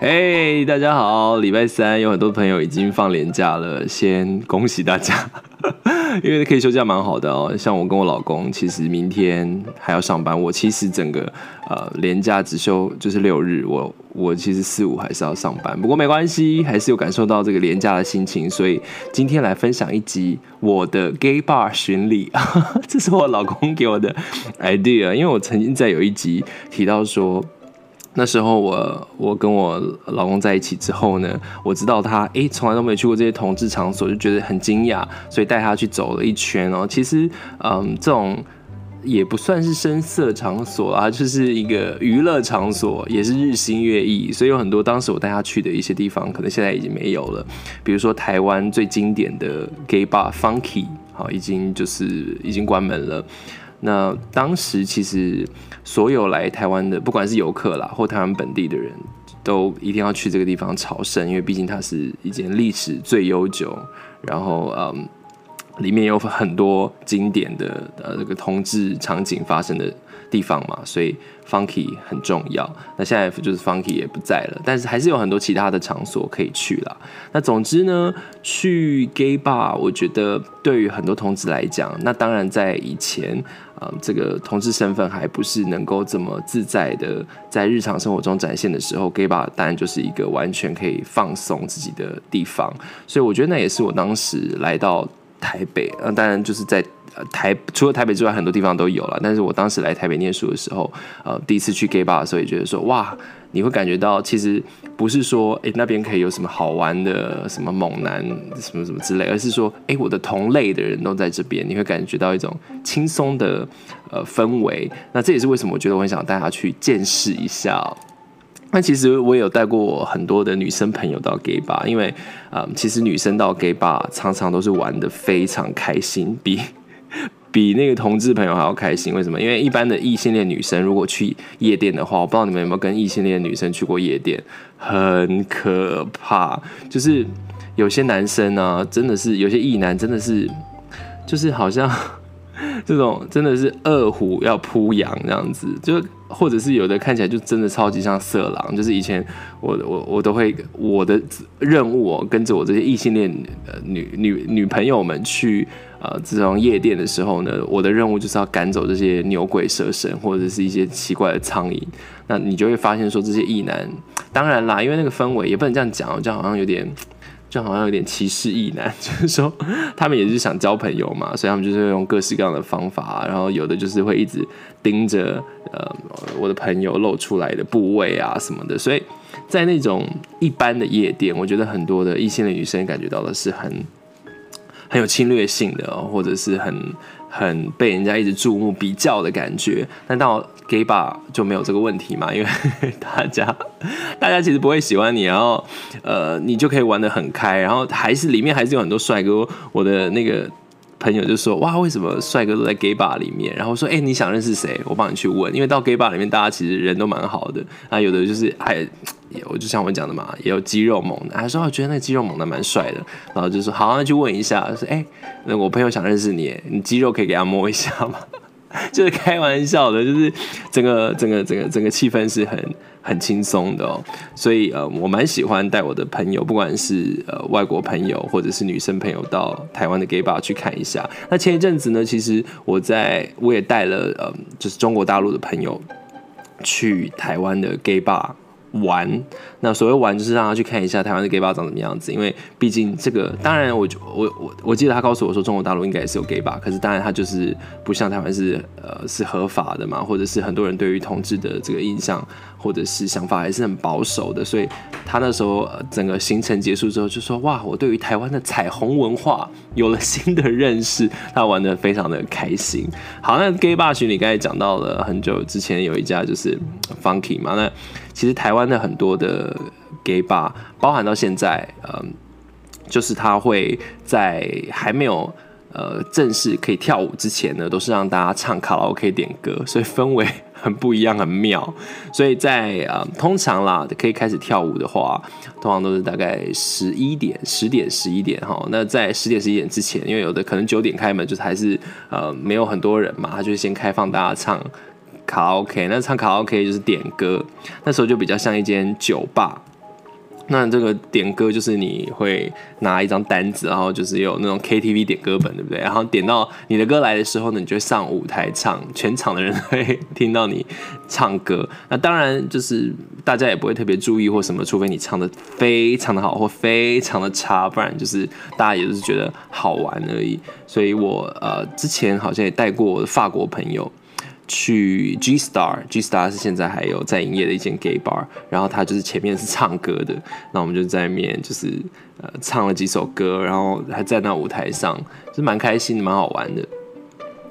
嘿大家好！礼拜三有很多朋友已经放年假了，先恭喜大家，因为可以休假蛮好的哦。像我跟我老公，其实明天还要上班。我其实整个呃年假只休就是六日，我我其实四五还是要上班。不过没关系，还是有感受到这个年假的心情，所以今天来分享一集我的 gay bar 巡礼。这是我老公给我的 idea，因为我曾经在有一集提到说。那时候我我跟我老公在一起之后呢，我知道他诶从来都没去过这些同志场所，就觉得很惊讶，所以带他去走了一圈哦。其实嗯，这种也不算是声色场所啊，就是一个娱乐场所，也是日新月异。所以有很多当时我带他去的一些地方，可能现在已经没有了。比如说台湾最经典的 gay bar Funky，好，已经就是已经关门了。那当时其实所有来台湾的，不管是游客啦，或台湾本地的人，都一定要去这个地方朝圣，因为毕竟它是一间历史最悠久，然后嗯，里面有很多经典的呃这个同志场景发生的地方嘛，所以 Funky 很重要。那现在就是 Funky 也不在了，但是还是有很多其他的场所可以去啦。那总之呢，去 Gay Bar，我觉得对于很多同志来讲，那当然在以前。啊、这个同志身份还不是能够这么自在的在日常生活中展现的时候，gay bar 当然就是一个完全可以放松自己的地方。所以我觉得那也是我当时来到台北，嗯，当然就是在台除了台北之外，很多地方都有了。但是我当时来台北念书的时候，呃，第一次去 gay bar 的时候，也觉得说哇。你会感觉到，其实不是说，诶、欸，那边可以有什么好玩的，什么猛男，什么什么之类，而是说，诶、欸，我的同类的人都在这边，你会感觉到一种轻松的呃氛围。那这也是为什么我觉得我很想带他去见识一下、那其实我也有带过很多的女生朋友到 gay bar，因为啊、呃，其实女生到 gay bar 常常都是玩得非常开心，比。比那个同志朋友还要开心，为什么？因为一般的异性恋女生如果去夜店的话，我不知道你们有没有跟异性恋女生去过夜店，很可怕。就是有些男生呢、真的是有些异男，真的是就是好像 这种真的是饿虎要扑羊这样子，就或者是有的看起来就真的超级像色狼。就是以前我我我都会我的任务哦，跟着我这些异性恋女女女朋友们去。呃，自从夜店的时候呢，我的任务就是要赶走这些牛鬼蛇神或者是一些奇怪的苍蝇。那你就会发现说，这些异男，当然啦，因为那个氛围也不能这样讲，这样好像有点，就好像有点歧视异男。就是说，他们也是想交朋友嘛，所以他们就是用各式各样的方法，然后有的就是会一直盯着呃我的朋友露出来的部位啊什么的。所以在那种一般的夜店，我觉得很多的异性的女生感觉到的是很。很有侵略性的，或者是很很被人家一直注目比较的感觉，但到 gay bar 就没有这个问题嘛，因为 大家大家其实不会喜欢你，然后呃你就可以玩得很开，然后还是里面还是有很多帅哥，我的那个。朋友就说：“哇，为什么帅哥都在 gay bar 里面？”然后说：“哎、你想认识谁？我帮你去问。因为到 gay bar 里面，大家其实人都蛮好的啊。有的就是还，我就像我讲的嘛，也有肌肉猛的。还说我觉得那肌肉猛的蛮帅的。然后就说好，那去问一下。说哎、那我朋友想认识你，你肌肉可以给他摸一下吗？就是开玩笑的，就是整个整个整个整个气氛是很。”很轻松的哦，所以呃，我蛮喜欢带我的朋友，不管是呃外国朋友或者是女生朋友，到台湾的 gay bar 去看一下。那前一阵子呢，其实我在我也带了呃，就是中国大陆的朋友去台湾的 gay bar。玩，那所谓玩就是让他去看一下台湾的 gay bar 长什么样子，因为毕竟这个，当然我我我我记得他告诉我说中国大陆应该也是有 gay bar，可是当然他就是不像台湾是呃是合法的嘛，或者是很多人对于同志的这个印象或者是想法还是很保守的，所以他那时候、整个行程结束之后就说哇，我对于台湾的彩虹文化有了新的认识，他玩得非常的开心。好，那 gay bar 群里刚才讲到了很久之前有一家就是 Funky 嘛，那。其实台湾的很多的 gay bar，包含到现在，嗯，就是他会在还没有呃正式可以跳舞之前呢，都是让大家唱卡拉 OK 点歌，所以氛围很不一样，很妙。所以在呃通常啦，可以开始跳舞的话，通常都是大概十一点、十点、十一点哈。那在十点、十一点之前，因为有的可能九点开门，就是还是呃没有很多人嘛，他就先开放大家唱。卡拉 OK，那唱卡拉 OK 就是点歌，那时候就比较像一间酒吧，那这个点歌就是你会拿一张单子，然后就是有那种 KTV 点歌本，对不对？然后点到你的歌来的时候呢，你就会上舞台唱，全场的人会听到你唱歌。那当然就是大家也不会特别注意或什么，除非你唱的非常的好或非常的差，不然就是大家也就是觉得好玩而已。所以我呃之前好像也带过我的法国朋友。去 G Star，G Star 是现在还有在营业的一间 gay bar，然后他就是前面是唱歌的，那我们就在那边就是呃唱了几首歌，然后还在那舞台上，是蛮开心的，蛮好玩的。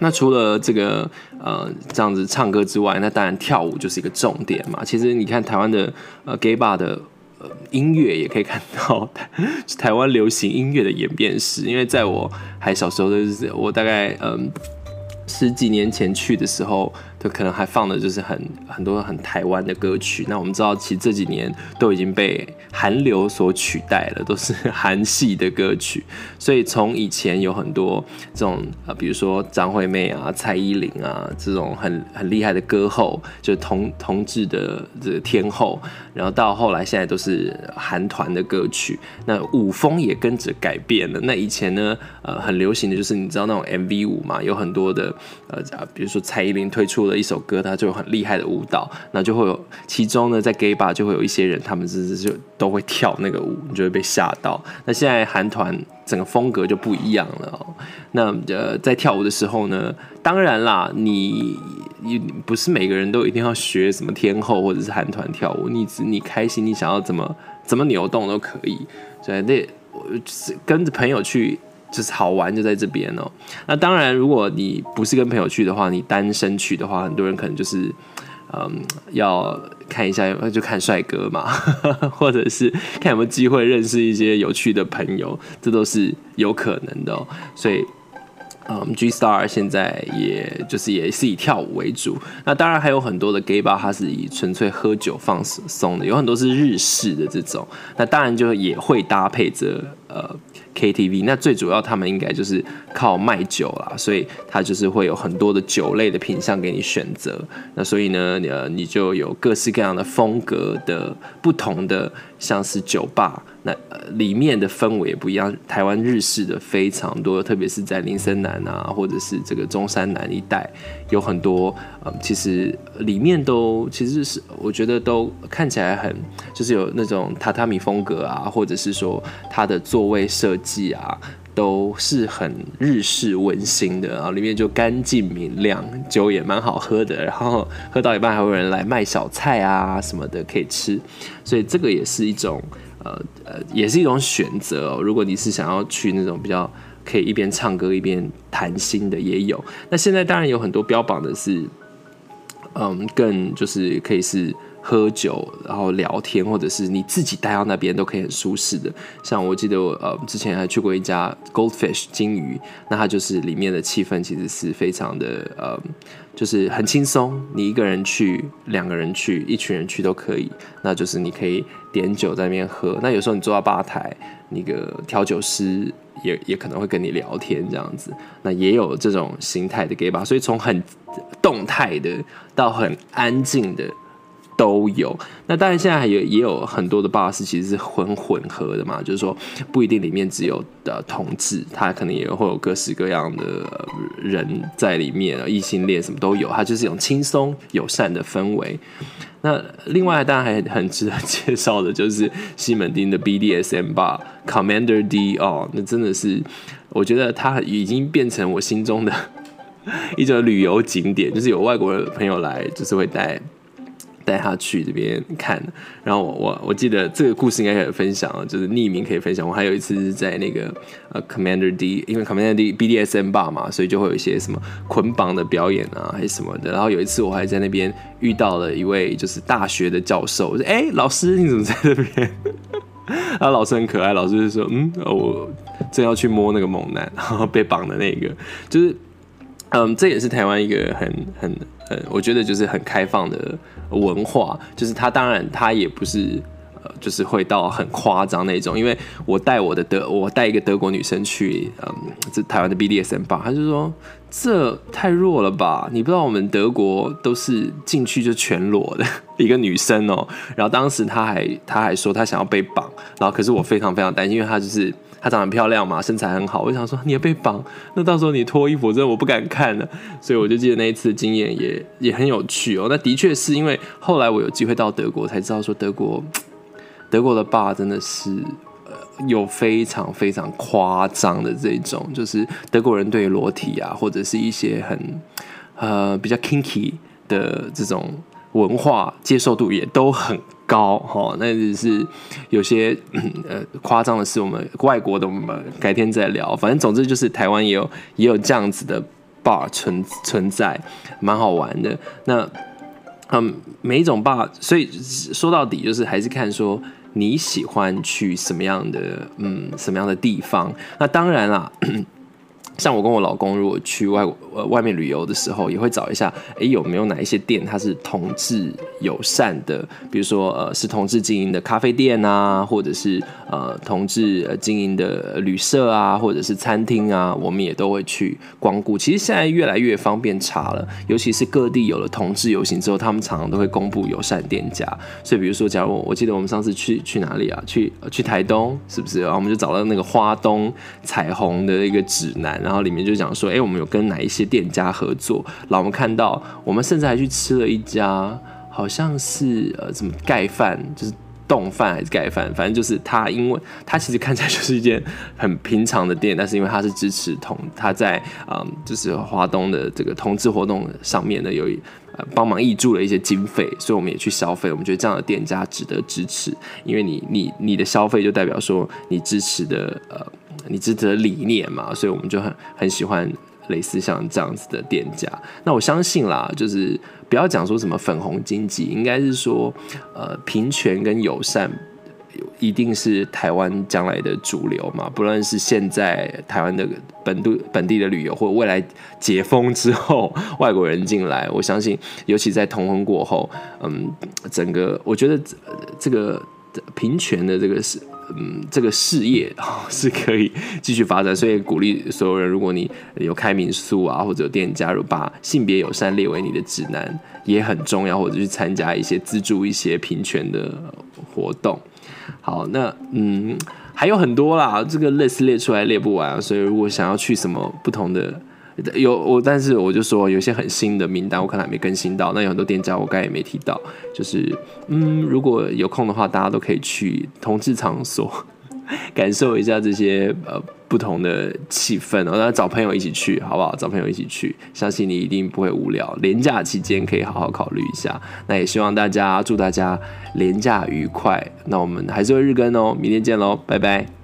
那除了这个呃这样子唱歌之外，那当然跳舞就是一个重点嘛。其实你看台湾的呃 gay bar 的呃音乐也可以看到台 台湾流行音乐的演变史，因为在我还小时候的日子，我大概嗯。十几年前去的时候，就可能还放的就是很很多很台湾的歌曲。那我们知道，其实这几年都已经被韩流所取代了，都是韩系的歌曲。所以从以前有很多这种呃，比如说张惠妹啊、蔡依林啊这种很很厉害的歌后，就同同志的这个天后，然后到后来现在都是韩团的歌曲。那舞风也跟着改变了。那以前呢，呃，很流行的就是你知道那种 MV 舞嘛，有很多的呃，比如说蔡依林推出的一首歌，它就有很厉害的舞蹈，那就会有其中呢，在 gay bar 就会有一些人，他们就是就都会跳那个舞，你就会被吓到。那现在韩团整个风格就不一样了。那呃，在跳舞的时候呢，当然啦，你你不是每个人都一定要学什么天后或者是韩团跳舞，你你开心，你想要怎么怎么扭动都可以。所以那我是跟着朋友去。就是好玩就在这边哦。那当然，如果你不是跟朋友去的话，你单身去的话，很多人可能就是，嗯，要看一下，就看帅哥嘛，或者是看有没有机会认识一些有趣的朋友，这都是有可能的哦。所以，嗯，G Star 现在也就是也是以跳舞为主。那当然还有很多的 gay bar，它是以纯粹喝酒放松的，有很多是日式的这种。那当然就也会搭配着呃。KTV，那最主要他们应该就是靠卖酒啦，所以它就是会有很多的酒类的品项给你选择。那所以呢，呃，你就有各式各样的风格的不同的，像是酒吧。那里面的氛围也不一样，台湾日式的非常多，特别是在林森南啊，或者是这个中山南一带，有很多，嗯，其实里面都其实是我觉得都看起来很，就是有那种榻榻米风格啊，或者是说它的座位设计啊，都是很日式温馨的，然后里面就干净明亮，酒也蛮好喝的，然后喝到一半还有人来卖小菜啊什么的可以吃，所以这个也是一种。呃呃，也是一种选择哦。如果你是想要去那种比较可以一边唱歌一边谈心的，也有。那现在当然有很多标榜的是，嗯，更就是可以是喝酒然后聊天，或者是你自己待到那边都可以很舒适的。像我记得我呃之前还去过一家 Goldfish 金鱼，那它就是里面的气氛其实是非常的呃。就是很轻松，你一个人去，两个人去，一群人去都可以。那就是你可以点酒在那边喝。那有时候你坐到吧台，那个调酒师也也可能会跟你聊天这样子。那也有这种形态的 gay bar，所以从很动态的到很安静的。都有，那当然现在还有也有很多的 bar 是其实是很混合的嘛，就是说不一定里面只有的同志，他可能也会有各式各样的人在里面啊，异性恋什么都有，它就是一种轻松友善的氛围。那另外当然还很值得介绍的就是西门町的 BDSM bar Commander D 哦，那真的是我觉得它已经变成我心中的 一种旅游景点，就是有外国朋友来，就是会带。带他去这边看，然后我我我记得这个故事应该可以分享，就是匿名可以分享。我还有一次是在那个呃 Commander D，因为 Commander d bdsmb 嘛，所以就会有一些什么捆绑的表演啊，还是什么的。然后有一次我还在那边遇到了一位就是大学的教授，我说：“哎，老师你怎么在这边？” 然后老师很可爱，老师就说：“嗯，我正要去摸那个猛男，然后被绑的那个，就是嗯，这也是台湾一个很很呃，我觉得就是很开放的。”文化就是他，当然他也不是，呃就是会到很夸张那种。因为我带我的德，我带一个德国女生去，嗯，这台湾的 BDSM bar，她就说这太弱了吧？你不知道我们德国都是进去就全裸的一个女生哦。然后当时她还她还说她想要被绑，然后可是我非常非常担心，因为她就是。她长得很漂亮嘛，身材很好，我想说你要被绑，那到时候你脱衣服，真的我不敢看了。所以我就记得那一次的经验也也很有趣哦。那的确是因为后来我有机会到德国，才知道说德国德国的爸真的是有非常非常夸张的这种，就是德国人对裸体啊，或者是一些很呃比较 kinky 的这种文化接受度也都很高哈，那只是有些 呃夸张的事，我们外国的我们改天再聊。反正总之就是台湾也有也有这样子的 bar 存存在，蛮好玩的。那嗯，每一种 bar，所以说到底就是还是看说你喜欢去什么样的嗯什么样的地方。那当然啦。像我跟我老公，如果去外呃外面旅游的时候，也会找一下，哎，有没有哪一些店它是同志友善的？比如说，呃，是同志经营的咖啡店啊，或者是呃同志经营的旅社啊，或者是餐厅啊，我们也都会去光顾。其实现在越来越方便查了，尤其是各地有了同志游行之后，他们常常都会公布友善店家。所以，比如说，假如我我记得我们上次去去哪里啊？去去台东，是不是？然后我们就找到那个花东彩虹的一个指南。然后里面就讲说，哎，我们有跟哪一些店家合作？然后我们看到，我们甚至还去吃了一家，好像是呃，什么盖饭，就是冻饭还是盖饭，反正就是他，因为他其实看起来就是一间很平常的店，但是因为他是支持同，他在嗯，就是华东的这个同志活动上面呢，有帮忙挹注了一些经费，所以我们也去消费。我们觉得这样的店家值得支持，因为你你你的消费就代表说你支持的呃。你值得理念嘛，所以我们就很很喜欢类似像这样子的店家。那我相信啦，就是不要讲说什么粉红经济，应该是说呃平权跟友善一定是台湾将来的主流嘛。不论是现在台湾的本地本地的旅游，或未来解封之后外国人进来，我相信，尤其在同婚过后，嗯，整个我觉得这个平权的这个是。嗯，这个事业 是可以继续发展，所以鼓励所有人，如果你有开民宿啊，或者有店加入，把性别友善列为你的指南也很重要，或者去参加一些资助一些平权的活动。好，那嗯还有很多啦，这个 list 列出来列不完，所以如果想要去什么不同的。有我，但是我就说有些很新的名单，我可能还没更新到。那有很多店家，我刚也没提到。就是，嗯，如果有空的话，大家都可以去同志场所，感受一下这些呃不同的气氛哦。那找朋友一起去，好不好？找朋友一起去，相信你一定不会无聊。连假期间可以好好考虑一下。那也希望大家祝大家连假愉快。那我们还是会日更哦，明天见喽，拜拜。